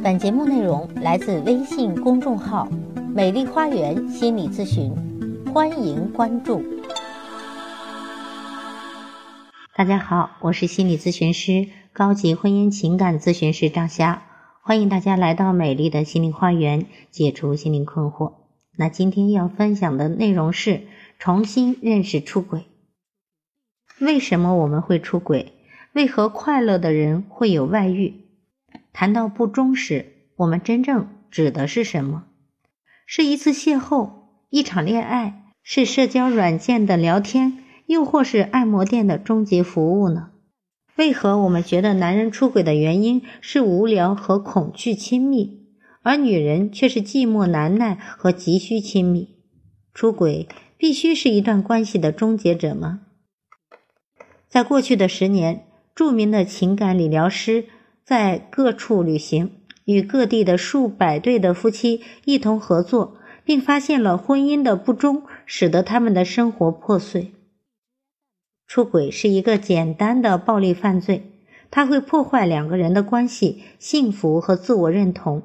本节目内容来自微信公众号“美丽花园心理咨询”，欢迎关注。大家好，我是心理咨询师、高级婚姻情感咨询师张霞，欢迎大家来到美丽的心灵花园，解除心灵困惑。那今天要分享的内容是重新认识出轨。为什么我们会出轨？为何快乐的人会有外遇？谈到不忠时，我们真正指的是什么？是一次邂逅，一场恋爱，是社交软件的聊天，又或是按摩店的终极服务呢？为何我们觉得男人出轨的原因是无聊和恐惧亲密，而女人却是寂寞难耐和急需亲密？出轨必须是一段关系的终结者吗？在过去的十年，著名的情感理疗师。在各处旅行，与各地的数百对的夫妻一同合作，并发现了婚姻的不忠，使得他们的生活破碎。出轨是一个简单的暴力犯罪，它会破坏两个人的关系、幸福和自我认同。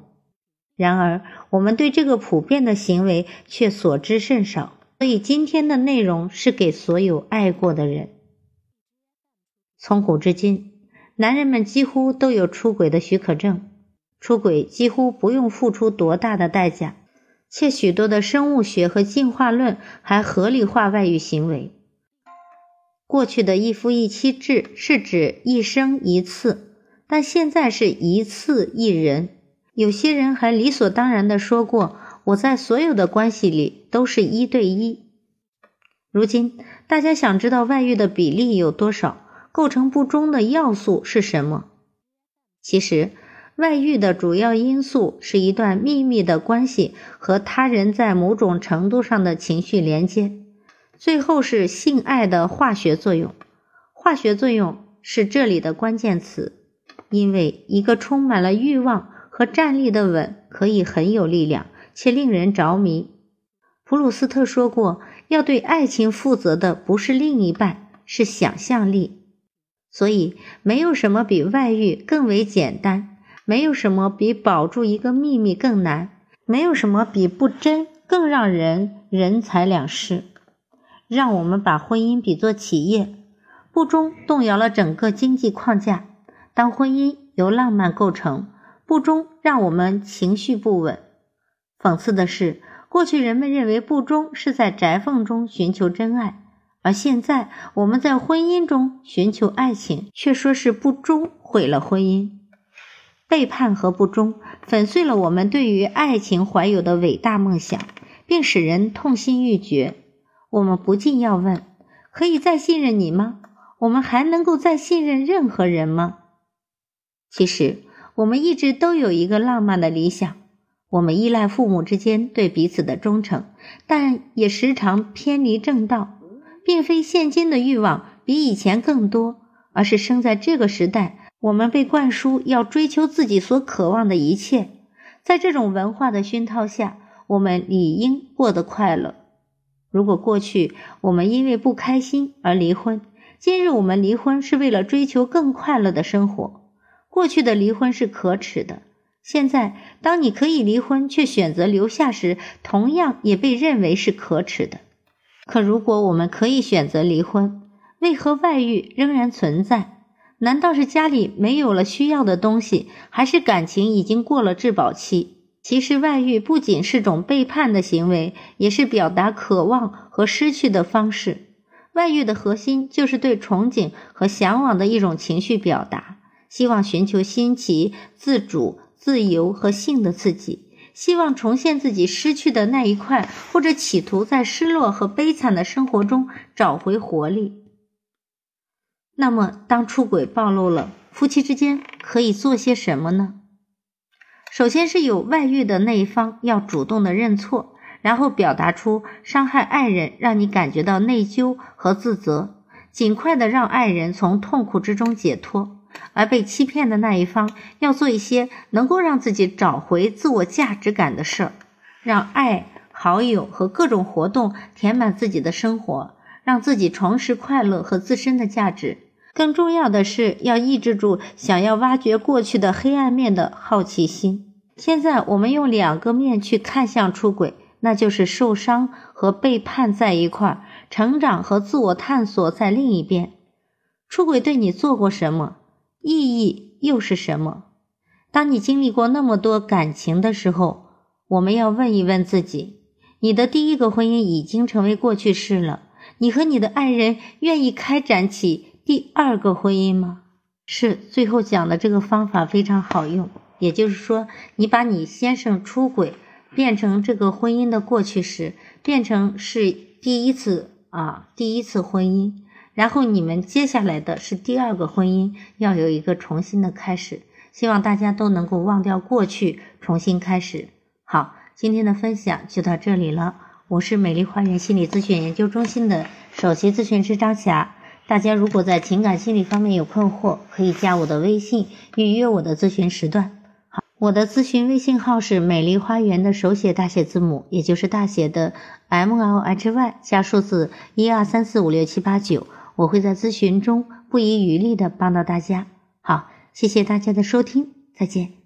然而，我们对这个普遍的行为却所知甚少，所以今天的内容是给所有爱过的人。从古至今。男人们几乎都有出轨的许可证，出轨几乎不用付出多大的代价，且许多的生物学和进化论还合理化外遇行为。过去的一夫一妻制是指一生一次，但现在是一次一人。有些人还理所当然的说过：“我在所有的关系里都是一对一。”如今，大家想知道外遇的比例有多少？构成不忠的要素是什么？其实，外遇的主要因素是一段秘密的关系和他人在某种程度上的情绪连接，最后是性爱的化学作用。化学作用是这里的关键词，因为一个充满了欲望和战力的吻可以很有力量且令人着迷。普鲁斯特说过：“要对爱情负责的不是另一半，是想象力。”所以，没有什么比外遇更为简单，没有什么比保住一个秘密更难，没有什么比不真更让人人财两失。让我们把婚姻比作企业，不忠动摇了整个经济框架。当婚姻由浪漫构成，不忠让我们情绪不稳。讽刺的是，过去人们认为不忠是在宅缝中寻求真爱。而现在，我们在婚姻中寻求爱情，却说是不忠毁了婚姻。背叛和不忠粉碎了我们对于爱情怀有的伟大梦想，并使人痛心欲绝。我们不禁要问：可以再信任你吗？我们还能够再信任任何人吗？其实，我们一直都有一个浪漫的理想：我们依赖父母之间对彼此的忠诚，但也时常偏离正道。并非现今的欲望比以前更多，而是生在这个时代，我们被灌输要追求自己所渴望的一切。在这种文化的熏陶下，我们理应过得快乐。如果过去我们因为不开心而离婚，今日我们离婚是为了追求更快乐的生活。过去的离婚是可耻的，现在当你可以离婚却选择留下时，同样也被认为是可耻的。可如果我们可以选择离婚，为何外遇仍然存在？难道是家里没有了需要的东西，还是感情已经过了质保期？其实，外遇不仅是种背叛的行为，也是表达渴望和失去的方式。外遇的核心就是对憧憬和向往的一种情绪表达，希望寻求新奇、自主、自由和性的刺激。希望重现自己失去的那一块，或者企图在失落和悲惨的生活中找回活力。那么，当出轨暴露了，夫妻之间可以做些什么呢？首先是有外遇的那一方要主动的认错，然后表达出伤害爱人让你感觉到内疚和自责，尽快的让爱人从痛苦之中解脱。而被欺骗的那一方要做一些能够让自己找回自我价值感的事儿，让爱、好友和各种活动填满自己的生活，让自己重拾快乐和自身的价值。更重要的是，要抑制住想要挖掘过去的黑暗面的好奇心。现在我们用两个面去看向出轨，那就是受伤和背叛在一块儿，成长和自我探索在另一边。出轨对你做过什么？意义又是什么？当你经历过那么多感情的时候，我们要问一问自己：你的第一个婚姻已经成为过去式了，你和你的爱人愿意开展起第二个婚姻吗？是，最后讲的这个方法非常好用，也就是说，你把你先生出轨变成这个婚姻的过去式，变成是第一次啊，第一次婚姻。然后你们接下来的是第二个婚姻，要有一个重新的开始。希望大家都能够忘掉过去，重新开始。好，今天的分享就到这里了。我是美丽花园心理咨询研究中心的首席咨询师张霞。大家如果在情感心理方面有困惑，可以加我的微信预约我的咨询时段。好，我的咨询微信号是美丽花园的手写大写字母，也就是大写的 M L H Y 加数字一二三四五六七八九。我会在咨询中不遗余力的帮到大家。好，谢谢大家的收听，再见。